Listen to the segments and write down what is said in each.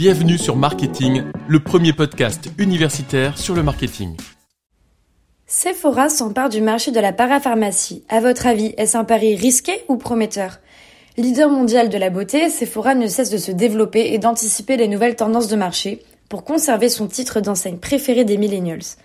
Bienvenue sur Marketing, le premier podcast universitaire sur le marketing. Sephora s'empare du marché de la parapharmacie. À votre avis, est-ce un pari risqué ou prometteur? Leader mondial de la beauté, Sephora ne cesse de se développer et d'anticiper les nouvelles tendances de marché pour conserver son titre d'enseigne préférée des millennials.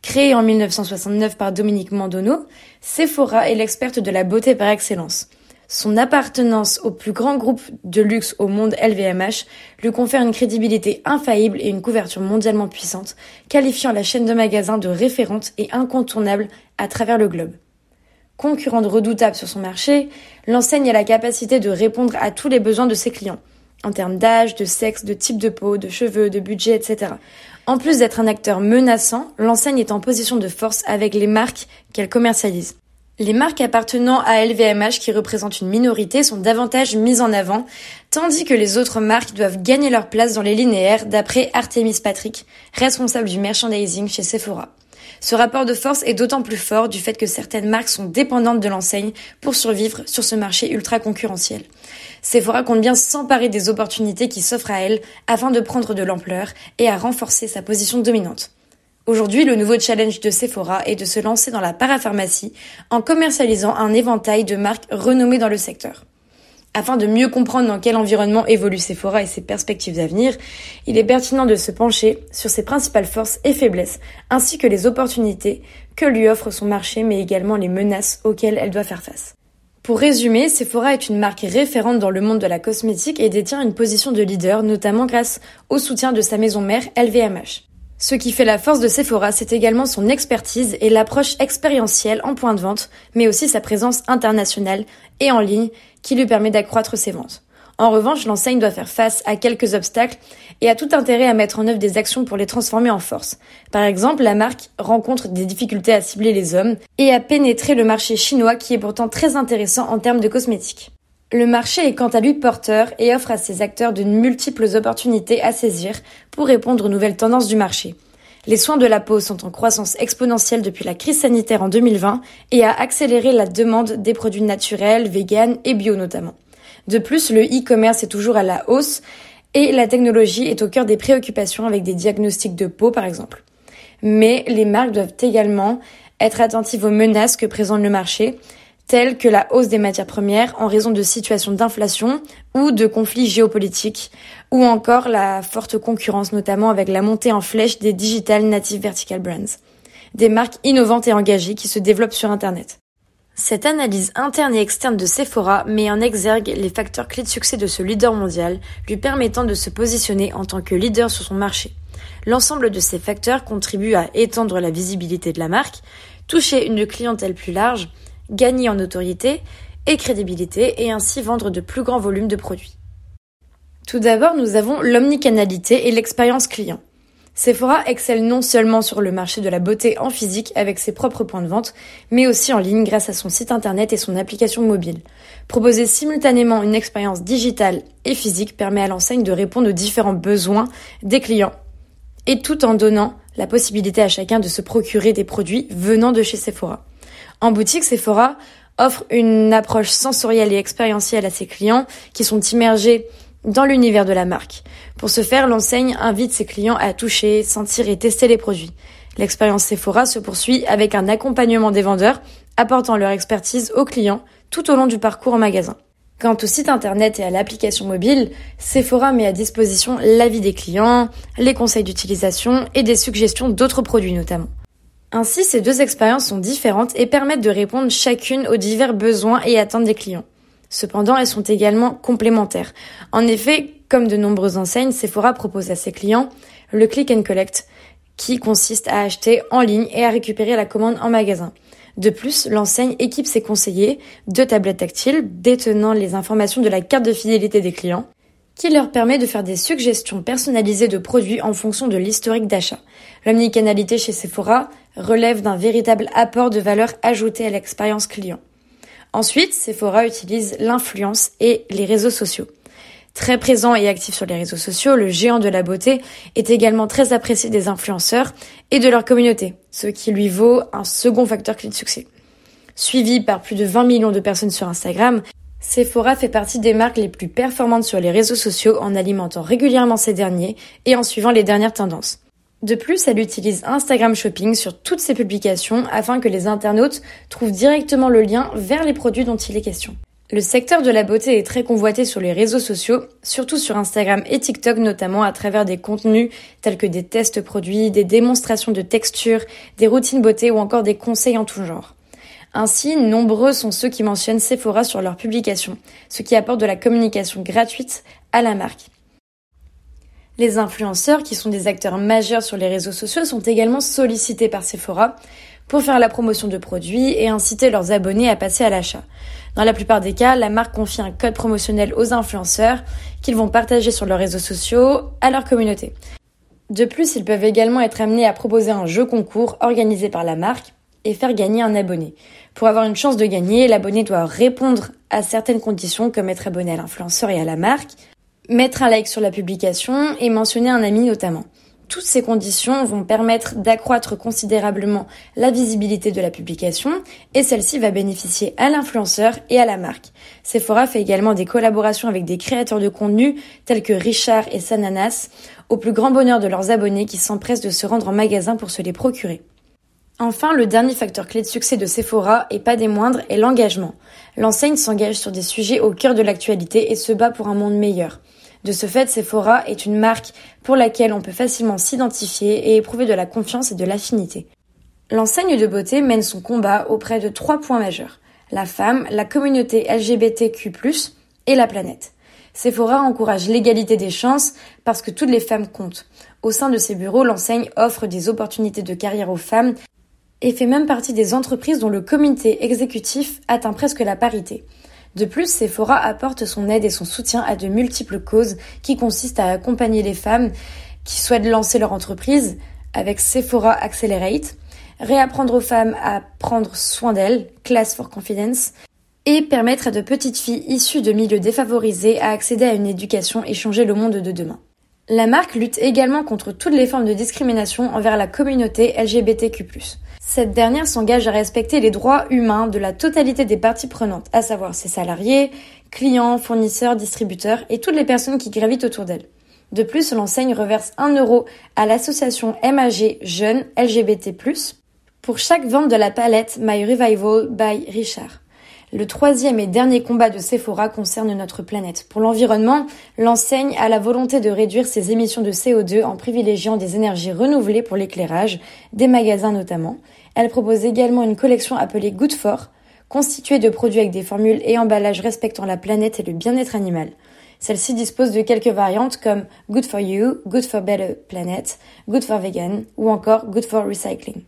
Créé en 1969 par Dominique Mandono, Sephora est l'experte de la beauté par excellence. Son appartenance au plus grand groupe de luxe au monde LVMH lui confère une crédibilité infaillible et une couverture mondialement puissante, qualifiant la chaîne de magasins de référente et incontournable à travers le globe. Concurrente redoutable sur son marché, l'enseigne a la capacité de répondre à tous les besoins de ses clients, en termes d'âge, de sexe, de type de peau, de cheveux, de budget, etc. En plus d'être un acteur menaçant, l'enseigne est en position de force avec les marques qu'elle commercialise. Les marques appartenant à LVMH qui représentent une minorité sont davantage mises en avant, tandis que les autres marques doivent gagner leur place dans les linéaires d'après Artemis Patrick, responsable du merchandising chez Sephora. Ce rapport de force est d'autant plus fort du fait que certaines marques sont dépendantes de l'enseigne pour survivre sur ce marché ultra concurrentiel. Sephora compte bien s'emparer des opportunités qui s'offrent à elle afin de prendre de l'ampleur et à renforcer sa position dominante. Aujourd'hui, le nouveau challenge de Sephora est de se lancer dans la parapharmacie en commercialisant un éventail de marques renommées dans le secteur. Afin de mieux comprendre dans quel environnement évolue Sephora et ses perspectives d'avenir, il est pertinent de se pencher sur ses principales forces et faiblesses, ainsi que les opportunités que lui offre son marché, mais également les menaces auxquelles elle doit faire face. Pour résumer, Sephora est une marque référente dans le monde de la cosmétique et détient une position de leader, notamment grâce au soutien de sa maison mère LVMH. Ce qui fait la force de Sephora, c'est également son expertise et l'approche expérientielle en point de vente, mais aussi sa présence internationale et en ligne qui lui permet d'accroître ses ventes. En revanche, l'enseigne doit faire face à quelques obstacles et a tout intérêt à mettre en œuvre des actions pour les transformer en force. Par exemple, la marque rencontre des difficultés à cibler les hommes et à pénétrer le marché chinois qui est pourtant très intéressant en termes de cosmétiques. Le marché est quant à lui porteur et offre à ses acteurs de multiples opportunités à saisir pour répondre aux nouvelles tendances du marché. Les soins de la peau sont en croissance exponentielle depuis la crise sanitaire en 2020 et a accéléré la demande des produits naturels, véganes et bio notamment. De plus, le e-commerce est toujours à la hausse et la technologie est au cœur des préoccupations avec des diagnostics de peau par exemple. Mais les marques doivent également être attentives aux menaces que présente le marché telles que la hausse des matières premières en raison de situations d'inflation ou de conflits géopolitiques, ou encore la forte concurrence notamment avec la montée en flèche des digital native vertical brands, des marques innovantes et engagées qui se développent sur Internet. Cette analyse interne et externe de Sephora met en exergue les facteurs clés de succès de ce leader mondial, lui permettant de se positionner en tant que leader sur son marché. L'ensemble de ces facteurs contribuent à étendre la visibilité de la marque, toucher une clientèle plus large, gagner en autorité et crédibilité et ainsi vendre de plus grands volumes de produits. Tout d'abord, nous avons l'omnicanalité et l'expérience client. Sephora excelle non seulement sur le marché de la beauté en physique avec ses propres points de vente, mais aussi en ligne grâce à son site internet et son application mobile. Proposer simultanément une expérience digitale et physique permet à l'enseigne de répondre aux différents besoins des clients, et tout en donnant la possibilité à chacun de se procurer des produits venant de chez Sephora. En boutique, Sephora offre une approche sensorielle et expérientielle à ses clients qui sont immergés dans l'univers de la marque. Pour ce faire, l'enseigne invite ses clients à toucher, sentir et tester les produits. L'expérience Sephora se poursuit avec un accompagnement des vendeurs apportant leur expertise aux clients tout au long du parcours en magasin. Quant au site internet et à l'application mobile, Sephora met à disposition l'avis des clients, les conseils d'utilisation et des suggestions d'autres produits notamment. Ainsi, ces deux expériences sont différentes et permettent de répondre chacune aux divers besoins et attentes des clients. Cependant, elles sont également complémentaires. En effet, comme de nombreuses enseignes, Sephora propose à ses clients le click and collect, qui consiste à acheter en ligne et à récupérer la commande en magasin. De plus, l'enseigne équipe ses conseillers de tablettes tactiles détenant les informations de la carte de fidélité des clients qui leur permet de faire des suggestions personnalisées de produits en fonction de l'historique d'achat. L'omnicanalité chez Sephora relève d'un véritable apport de valeur ajoutée à l'expérience client. Ensuite, Sephora utilise l'influence et les réseaux sociaux. Très présent et actif sur les réseaux sociaux, le géant de la beauté est également très apprécié des influenceurs et de leur communauté, ce qui lui vaut un second facteur clé de succès. Suivi par plus de 20 millions de personnes sur Instagram, Sephora fait partie des marques les plus performantes sur les réseaux sociaux en alimentant régulièrement ces derniers et en suivant les dernières tendances. De plus, elle utilise Instagram Shopping sur toutes ses publications afin que les internautes trouvent directement le lien vers les produits dont il est question. Le secteur de la beauté est très convoité sur les réseaux sociaux, surtout sur Instagram et TikTok notamment à travers des contenus tels que des tests produits, des démonstrations de texture, des routines beauté ou encore des conseils en tout genre. Ainsi, nombreux sont ceux qui mentionnent Sephora sur leurs publications, ce qui apporte de la communication gratuite à la marque. Les influenceurs, qui sont des acteurs majeurs sur les réseaux sociaux, sont également sollicités par Sephora pour faire la promotion de produits et inciter leurs abonnés à passer à l'achat. Dans la plupart des cas, la marque confie un code promotionnel aux influenceurs qu'ils vont partager sur leurs réseaux sociaux à leur communauté. De plus, ils peuvent également être amenés à proposer un jeu concours organisé par la marque et faire gagner un abonné. Pour avoir une chance de gagner, l'abonné doit répondre à certaines conditions comme être abonné à l'influenceur et à la marque, mettre un like sur la publication et mentionner un ami notamment. Toutes ces conditions vont permettre d'accroître considérablement la visibilité de la publication et celle-ci va bénéficier à l'influenceur et à la marque. Sephora fait également des collaborations avec des créateurs de contenu tels que Richard et Sananas au plus grand bonheur de leurs abonnés qui s'empressent de se rendre en magasin pour se les procurer. Enfin, le dernier facteur clé de succès de Sephora, et pas des moindres, est l'engagement. L'enseigne s'engage sur des sujets au cœur de l'actualité et se bat pour un monde meilleur. De ce fait, Sephora est une marque pour laquelle on peut facilement s'identifier et éprouver de la confiance et de l'affinité. L'enseigne de beauté mène son combat auprès de trois points majeurs. La femme, la communauté LGBTQ+, et la planète. Sephora encourage l'égalité des chances parce que toutes les femmes comptent. Au sein de ses bureaux, l'enseigne offre des opportunités de carrière aux femmes et fait même partie des entreprises dont le comité exécutif atteint presque la parité. De plus, Sephora apporte son aide et son soutien à de multiples causes qui consistent à accompagner les femmes qui souhaitent lancer leur entreprise avec Sephora Accelerate, réapprendre aux femmes à prendre soin d'elles, Class for Confidence, et permettre à de petites filles issues de milieux défavorisés à accéder à une éducation et changer le monde de demain. La marque lutte également contre toutes les formes de discrimination envers la communauté LGBTQ+. Cette dernière s'engage à respecter les droits humains de la totalité des parties prenantes, à savoir ses salariés, clients, fournisseurs, distributeurs et toutes les personnes qui gravitent autour d'elle. De plus, l'enseigne reverse 1 euro à l'association MAG Jeunes LGBT+, pour chaque vente de la palette My Revival by Richard. Le troisième et dernier combat de Sephora concerne notre planète. Pour l'environnement, l'enseigne a la volonté de réduire ses émissions de CO2 en privilégiant des énergies renouvelées pour l'éclairage, des magasins notamment. Elle propose également une collection appelée Good For, constituée de produits avec des formules et emballages respectant la planète et le bien-être animal. Celle-ci dispose de quelques variantes comme Good for You, Good for Better Planet, Good for Vegan ou encore Good for Recycling.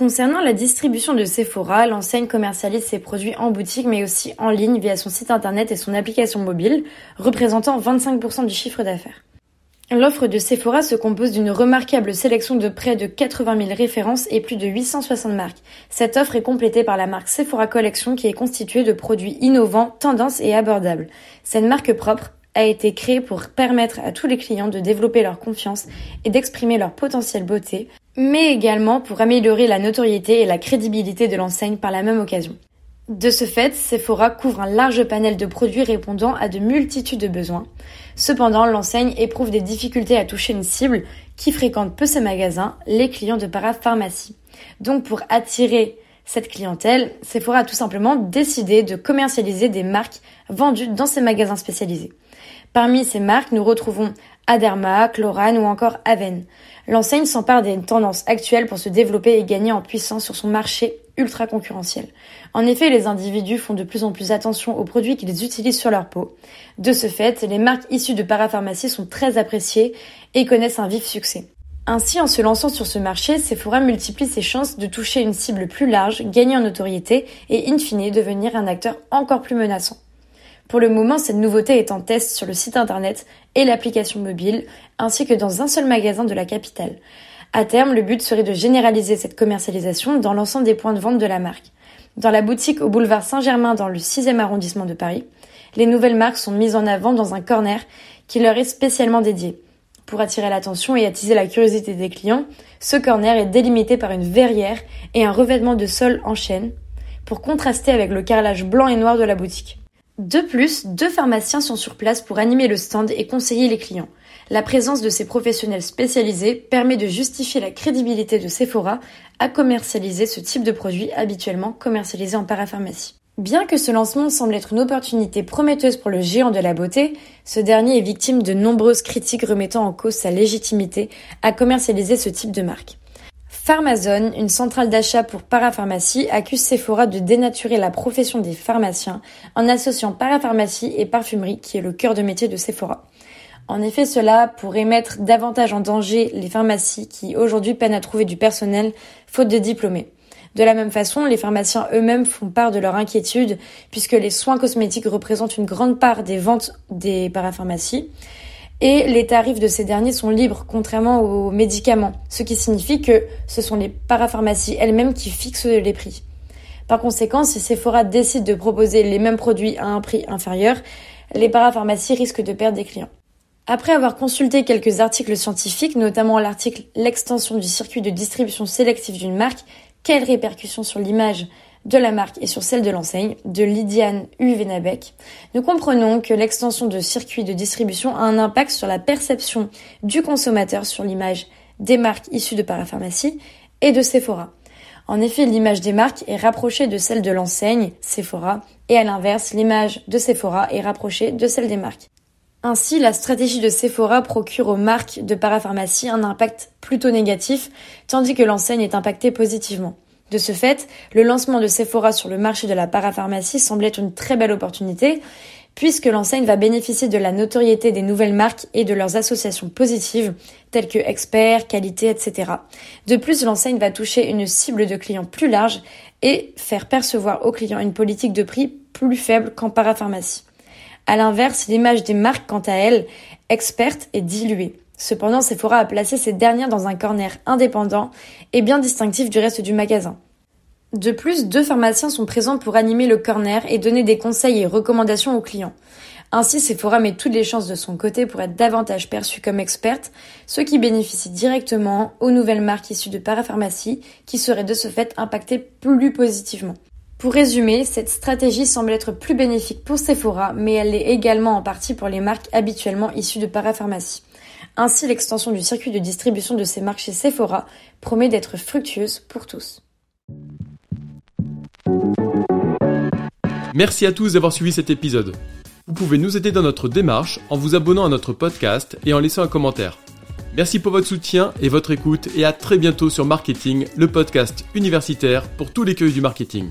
Concernant la distribution de Sephora, l'enseigne commercialise ses produits en boutique mais aussi en ligne via son site internet et son application mobile, représentant 25% du chiffre d'affaires. L'offre de Sephora se compose d'une remarquable sélection de près de 80 000 références et plus de 860 marques. Cette offre est complétée par la marque Sephora Collection qui est constituée de produits innovants, tendances et abordables. Cette marque propre a été créée pour permettre à tous les clients de développer leur confiance et d'exprimer leur potentielle beauté, mais également pour améliorer la notoriété et la crédibilité de l'enseigne par la même occasion. De ce fait, Sephora couvre un large panel de produits répondant à de multitudes de besoins. Cependant, l'enseigne éprouve des difficultés à toucher une cible qui fréquente peu ses magasins, les clients de parapharmacie. Donc pour attirer cette clientèle, Sephora a tout simplement décidé de commercialiser des marques vendues dans ses magasins spécialisés. Parmi ces marques, nous retrouvons Aderma, Chlorane ou encore Aven. L'enseigne s'empare des tendances actuelles pour se développer et gagner en puissance sur son marché ultra concurrentiel. En effet, les individus font de plus en plus attention aux produits qu'ils utilisent sur leur peau. De ce fait, les marques issues de parapharmacie sont très appréciées et connaissent un vif succès. Ainsi, en se lançant sur ce marché, Sephora multiplie ses chances de toucher une cible plus large, gagner en notoriété et in fine devenir un acteur encore plus menaçant. Pour le moment, cette nouveauté est en test sur le site internet et l'application mobile, ainsi que dans un seul magasin de la capitale. À terme, le but serait de généraliser cette commercialisation dans l'ensemble des points de vente de la marque. Dans la boutique au boulevard Saint-Germain dans le 6e arrondissement de Paris, les nouvelles marques sont mises en avant dans un corner qui leur est spécialement dédié. Pour attirer l'attention et attiser la curiosité des clients, ce corner est délimité par une verrière et un revêtement de sol en chêne pour contraster avec le carrelage blanc et noir de la boutique. De plus, deux pharmaciens sont sur place pour animer le stand et conseiller les clients. La présence de ces professionnels spécialisés permet de justifier la crédibilité de Sephora à commercialiser ce type de produit habituellement commercialisé en parapharmacie. Bien que ce lancement semble être une opportunité prometteuse pour le géant de la beauté, ce dernier est victime de nombreuses critiques remettant en cause sa légitimité à commercialiser ce type de marque. Pharmazone, une centrale d'achat pour parapharmacie, accuse Sephora de dénaturer la profession des pharmaciens en associant parapharmacie et parfumerie, qui est le cœur de métier de Sephora. En effet, cela pourrait mettre davantage en danger les pharmacies qui aujourd'hui peinent à trouver du personnel faute de diplômés. De la même façon, les pharmaciens eux-mêmes font part de leur inquiétude puisque les soins cosmétiques représentent une grande part des ventes des parapharmacies et les tarifs de ces derniers sont libres contrairement aux médicaments, ce qui signifie que ce sont les parapharmacies elles-mêmes qui fixent les prix. Par conséquent, si Sephora décide de proposer les mêmes produits à un prix inférieur, les parapharmacies risquent de perdre des clients. Après avoir consulté quelques articles scientifiques, notamment l'article L'extension du circuit de distribution sélective d'une marque quelles répercussions sur l'image? De la marque et sur celle de l'enseigne de Lydiane Uvenabec, nous comprenons que l'extension de circuit de distribution a un impact sur la perception du consommateur sur l'image des marques issues de parapharmacie et de Sephora. En effet, l'image des marques est rapprochée de celle de l'enseigne Sephora et à l'inverse, l'image de Sephora est rapprochée de celle des marques. Ainsi, la stratégie de Sephora procure aux marques de parapharmacie un impact plutôt négatif, tandis que l'enseigne est impactée positivement. De ce fait, le lancement de Sephora sur le marché de la parapharmacie semble être une très belle opportunité, puisque l'enseigne va bénéficier de la notoriété des nouvelles marques et de leurs associations positives, telles que expert, qualité, etc. De plus, l'enseigne va toucher une cible de clients plus large et faire percevoir aux clients une politique de prix plus faible qu'en parapharmacie. À l'inverse, l'image des marques, quant à elles, expertes, est diluée. Cependant, Sephora a placé ces dernières dans un corner indépendant et bien distinctif du reste du magasin. De plus, deux pharmaciens sont présents pour animer le corner et donner des conseils et recommandations aux clients. Ainsi, Sephora met toutes les chances de son côté pour être davantage perçue comme experte, ce qui bénéficie directement aux nouvelles marques issues de parapharmacie qui seraient de ce fait impactées plus positivement. Pour résumer, cette stratégie semble être plus bénéfique pour Sephora, mais elle l'est également en partie pour les marques habituellement issues de parapharmacie. Ainsi, l'extension du circuit de distribution de ces chez Sephora promet d'être fructueuse pour tous. Merci à tous d'avoir suivi cet épisode. Vous pouvez nous aider dans notre démarche en vous abonnant à notre podcast et en laissant un commentaire. Merci pour votre soutien et votre écoute et à très bientôt sur Marketing, le podcast universitaire pour tous les cueils du marketing.